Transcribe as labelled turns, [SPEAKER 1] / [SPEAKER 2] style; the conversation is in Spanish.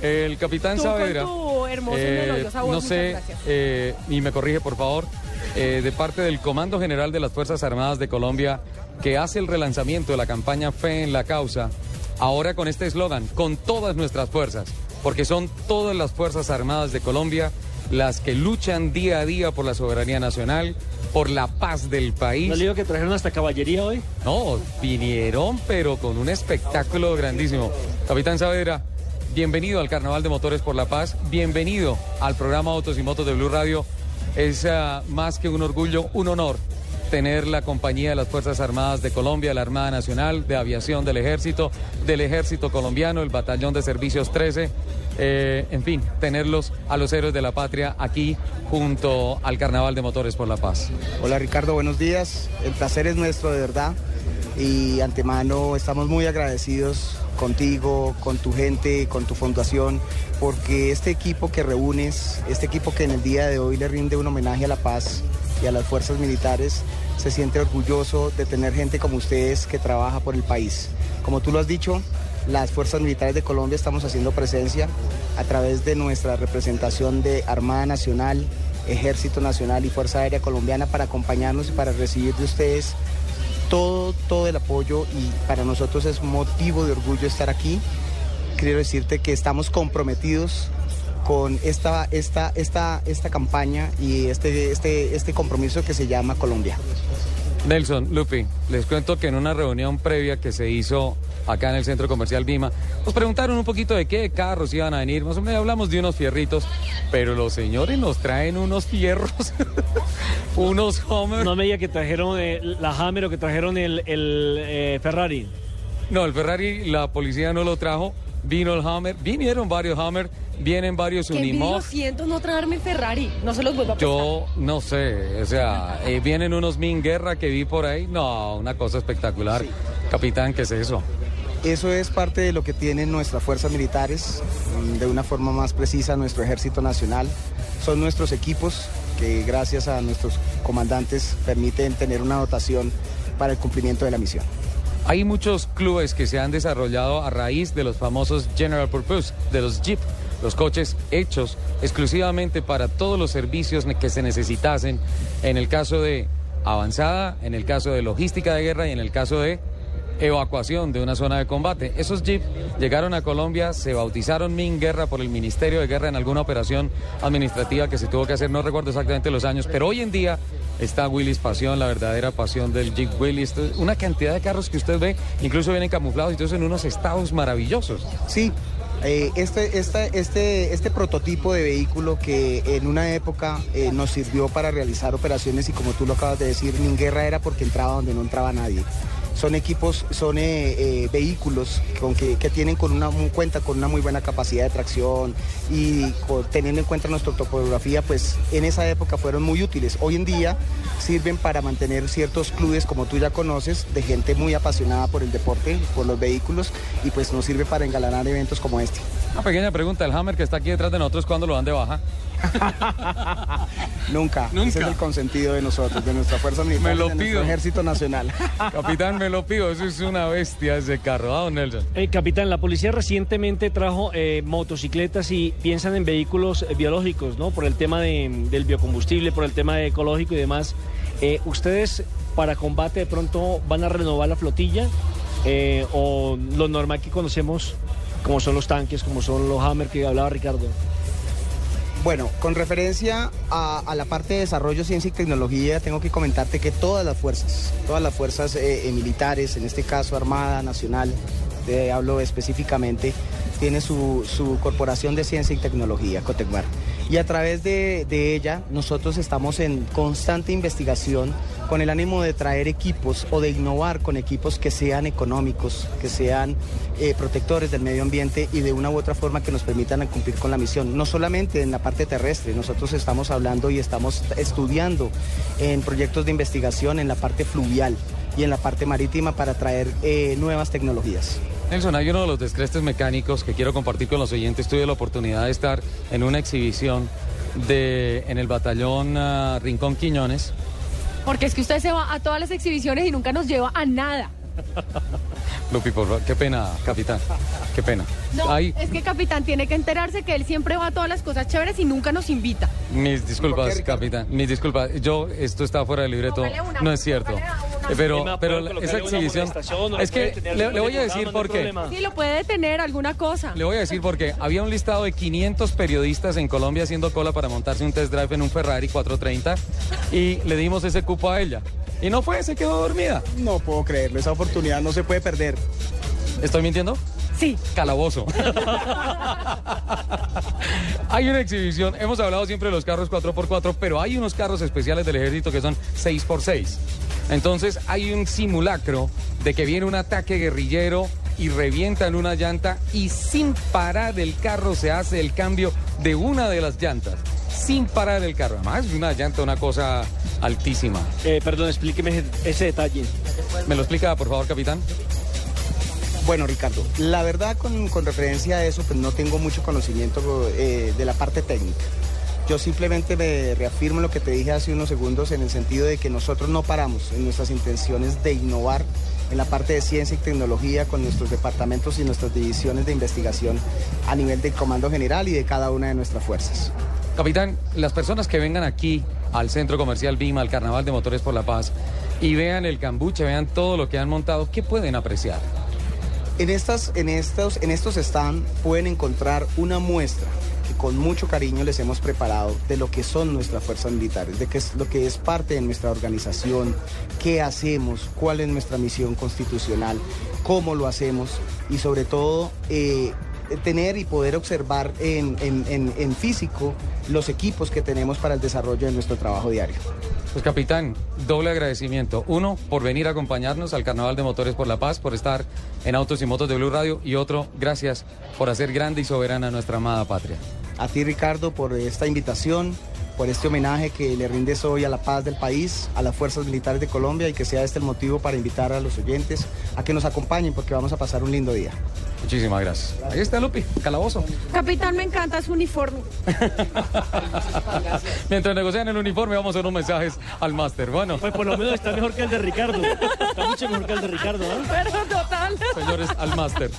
[SPEAKER 1] El capitán
[SPEAKER 2] Tú
[SPEAKER 1] Saavedra,
[SPEAKER 2] con tu hermoso y
[SPEAKER 1] eh,
[SPEAKER 2] voz,
[SPEAKER 1] no sé, eh, y me corrige por favor, eh, de parte del Comando General de las Fuerzas Armadas de Colombia, que hace el relanzamiento de la campaña Fe en la Causa, ahora con este eslogan, con todas nuestras fuerzas, porque son todas las Fuerzas Armadas de Colombia las que luchan día a día por la soberanía nacional, por la paz del país.
[SPEAKER 3] ¿No le digo que trajeron hasta caballería hoy?
[SPEAKER 1] No, vinieron, pero con un espectáculo grandísimo. Capitán Saavedra, bienvenido al Carnaval de Motores por la Paz, bienvenido al programa Autos y Motos de Blue Radio. Es ah, más que un orgullo, un honor tener la compañía de las Fuerzas Armadas de Colombia, la Armada Nacional, de Aviación del Ejército, del Ejército Colombiano, el Batallón de Servicios 13, eh, en fin, tenerlos a los héroes de la patria aquí junto al Carnaval de Motores por la Paz.
[SPEAKER 4] Hola Ricardo, buenos días. El placer es nuestro de verdad y antemano estamos muy agradecidos contigo, con tu gente, con tu fundación, porque este equipo que reúnes, este equipo que en el día de hoy le rinde un homenaje a la paz y a las fuerzas militares, se siente orgulloso de tener gente como ustedes que trabaja por el país. Como tú lo has dicho, las fuerzas militares de Colombia estamos haciendo presencia a través de nuestra representación de Armada Nacional, Ejército Nacional y Fuerza Aérea Colombiana para acompañarnos y para recibir de ustedes todo, todo el apoyo y para nosotros es motivo de orgullo estar aquí. Quiero decirte que estamos comprometidos con esta, esta, esta, esta campaña y este, este, este compromiso que se llama Colombia.
[SPEAKER 1] Nelson, Lupi, les cuento que en una reunión previa que se hizo acá en el centro comercial Vima, nos preguntaron un poquito de qué carros iban a venir. Más o menos hablamos de unos fierritos, pero los señores nos traen unos fierros, unos Hummer.
[SPEAKER 3] No me diga que trajeron eh, la Hammer o que trajeron el, el, eh, Ferrari.
[SPEAKER 1] No, el Ferrari, la policía no lo trajo. Vino el Hummer, vinieron varios Hummer, vienen varios Unimog.
[SPEAKER 2] siento no traerme el Ferrari. No se los vuelvo a prestar.
[SPEAKER 1] Yo no sé, o sea, eh, vienen unos Min Guerra que vi por ahí. No, una cosa espectacular. Capitán, ¿qué es eso?
[SPEAKER 4] Eso es parte de lo que tienen nuestras fuerzas militares, mm, de una forma más precisa nuestro ejército nacional. Son nuestros equipos que gracias a nuestros comandantes permiten tener una dotación para el cumplimiento de la misión.
[SPEAKER 1] Hay muchos clubes que se han desarrollado a raíz de los famosos General Purpose, de los Jeep, los coches hechos exclusivamente para todos los servicios que se necesitasen en el caso de avanzada, en el caso de logística de guerra y en el caso de evacuación de una zona de combate. Esos Jeep llegaron a Colombia, se bautizaron Min Guerra por el Ministerio de Guerra en alguna operación administrativa que se tuvo que hacer, no recuerdo exactamente los años, pero hoy en día está Willis Pasión, la verdadera pasión del Jeep Willis. Una cantidad de carros que usted ve, incluso vienen camuflados y todos en unos estados maravillosos.
[SPEAKER 4] Sí, eh, este, este, este prototipo de vehículo que en una época eh, nos sirvió para realizar operaciones y como tú lo acabas de decir, ni guerra era porque entraba donde no entraba nadie. Son equipos, son eh, eh, vehículos con que, que tienen con una, un- cuenta con una muy buena capacidad de tracción y con- teniendo en cuenta nuestra topografía, pues en esa época fueron muy útiles. Hoy en día sirven para mantener ciertos clubes, como tú ya conoces, de gente muy apasionada por el deporte, por los vehículos y pues nos sirve para engalanar eventos como este.
[SPEAKER 1] Una pequeña pregunta, el Hammer que está aquí detrás de nosotros, ¿cuándo lo dan de baja?
[SPEAKER 4] Nunca.
[SPEAKER 1] Nunca.
[SPEAKER 4] Ese es el consentido de nosotros, de nuestra Fuerza Militar,
[SPEAKER 1] Me lo
[SPEAKER 4] de nuestro
[SPEAKER 1] pido.
[SPEAKER 4] Ejército Nacional.
[SPEAKER 1] Capitán, me lo pido, eso es una bestia ese carro, ¿ah, don Nelson?
[SPEAKER 3] Eh, capitán, la policía recientemente trajo eh, motocicletas y piensan en vehículos eh, biológicos, ¿no? Por el tema de- del biocombustible, por el tema ecológico y demás. Eh, ¿Ustedes para combate de pronto van a renovar la flotilla? ¿O lo normal que conocemos, como son los tanques, como son los Hammer que hablaba Ricardo?
[SPEAKER 4] Bueno, con referencia a, la parte de desarrollo, ciencia y tecnología, tengo que comentarte que todas las fuerzas, todas las fuerzas eh, eh, militares, en este caso Armada, Nacional, te hablo específicamente, tiene su, corporación de ciencia y tecnología, Cotecmar. Y a través de ella nosotros estamos en constante investigación con el ánimo de traer equipos o de innovar con equipos que sean económicos, que sean eh, protectores del medio ambiente y de una u otra forma que nos permitan cumplir con la misión. No solamente en la parte terrestre, nosotros estamos hablando y estamos estudiando en proyectos de investigación en la parte fluvial y en la parte marítima para traer eh, nuevas tecnologías.
[SPEAKER 1] Nelson, hay uno de los descrestes mecánicos que quiero compartir con los oyentes. Tuve la oportunidad de estar en una exhibición de, en el batallón ah, Rincón Quiñones.
[SPEAKER 2] Porque es que usted se va a todas las exhibiciones y nunca nos lleva a nada.
[SPEAKER 1] Lupi, por favor, qué pena, capitán. Qué pena.
[SPEAKER 2] No,
[SPEAKER 1] Ay,
[SPEAKER 2] es que capitán tiene que enterarse que él siempre va a todas las cosas chéveres y nunca nos invita.
[SPEAKER 1] mis
[SPEAKER 4] ¿Por
[SPEAKER 1] disculpas, capitán. Mis disculpas. Yo, esto está fuera del libreto. No es cierto. Pero, pero esa exhibición. Es que
[SPEAKER 3] tener
[SPEAKER 1] le, voy a decir por qué.
[SPEAKER 2] Sí, lo puede detener alguna cosa.
[SPEAKER 1] Le voy a decir porque había un listado de 500 periodistas en Colombia haciendo cola para montarse un test drive en un Ferrari 430 y le dimos ese cupo a ella. Y no fue, se quedó dormida.
[SPEAKER 4] No puedo creerlo, esa oportunidad no se puede perder.
[SPEAKER 1] ¿Estoy mintiendo?
[SPEAKER 2] Sí.
[SPEAKER 1] Calabozo. hay una exhibición, hemos hablado siempre de los carros 4x4, pero hay unos carros especiales del ejército que son 6x6. Entonces hay un simulacro de que viene un ataque guerrillero y revientan una llanta y sin parar el carro se hace el cambio de una de las llantas. Sin parar el carro. Además, es una llanta, una cosa altísima.
[SPEAKER 3] Eh, perdón, explíqueme ese, ese detalle.
[SPEAKER 1] ¿Me lo explica, por favor, capitán?
[SPEAKER 4] Bueno, Ricardo, la verdad con, con referencia a eso, pues no tengo mucho conocimiento eh, de la parte técnica. Yo simplemente me reafirmo lo que te dije hace unos segundos en el sentido de que nosotros no paramos en nuestras intenciones de innovar en la parte de ciencia y tecnología con nuestros departamentos y nuestras divisiones de investigación a nivel del Comando General y de cada una de nuestras fuerzas.
[SPEAKER 1] Capitán, las personas que vengan aquí al Centro Comercial Bima, al Carnaval de Motores por la Paz, y vean el cambuche, vean todo lo que han montado, ¿qué pueden apreciar?
[SPEAKER 4] En, estas, en, estos, en estos stand pueden encontrar una muestra con mucho cariño les hemos preparado de lo que son nuestras fuerzas militares, de qué es lo que es parte de nuestra organización, qué hacemos, cuál es nuestra misión constitucional, cómo lo hacemos y sobre todo eh, tener y poder observar en, en- físico los equipos que tenemos para el desarrollo de nuestro trabajo diario.
[SPEAKER 1] Pues capitán, doble agradecimiento. Uno, por venir a acompañarnos al Carnaval de Motores por la Paz, por estar en Autos y Motos de Blue Radio. Y otro, gracias por hacer grande y soberana nuestra amada patria.
[SPEAKER 4] A ti Ricardo por esta invitación, por este homenaje que le rindes hoy a la paz del país, a las fuerzas militares de Colombia y que sea este el motivo para invitar a los oyentes a que nos acompañen porque vamos a pasar un lindo día.
[SPEAKER 1] Muchísimas gracias. Ahí está Lupi, calabozo.
[SPEAKER 2] Capitán, me encanta su uniforme.
[SPEAKER 1] Mientras negocian el uniforme, vamos a hacer unos mensajes al máster. Bueno,
[SPEAKER 3] Pues por lo menos está mejor que el de Ricardo. Está mucho mejor que el de Ricardo, ¿no?
[SPEAKER 2] Pero total.
[SPEAKER 1] señores, al máster.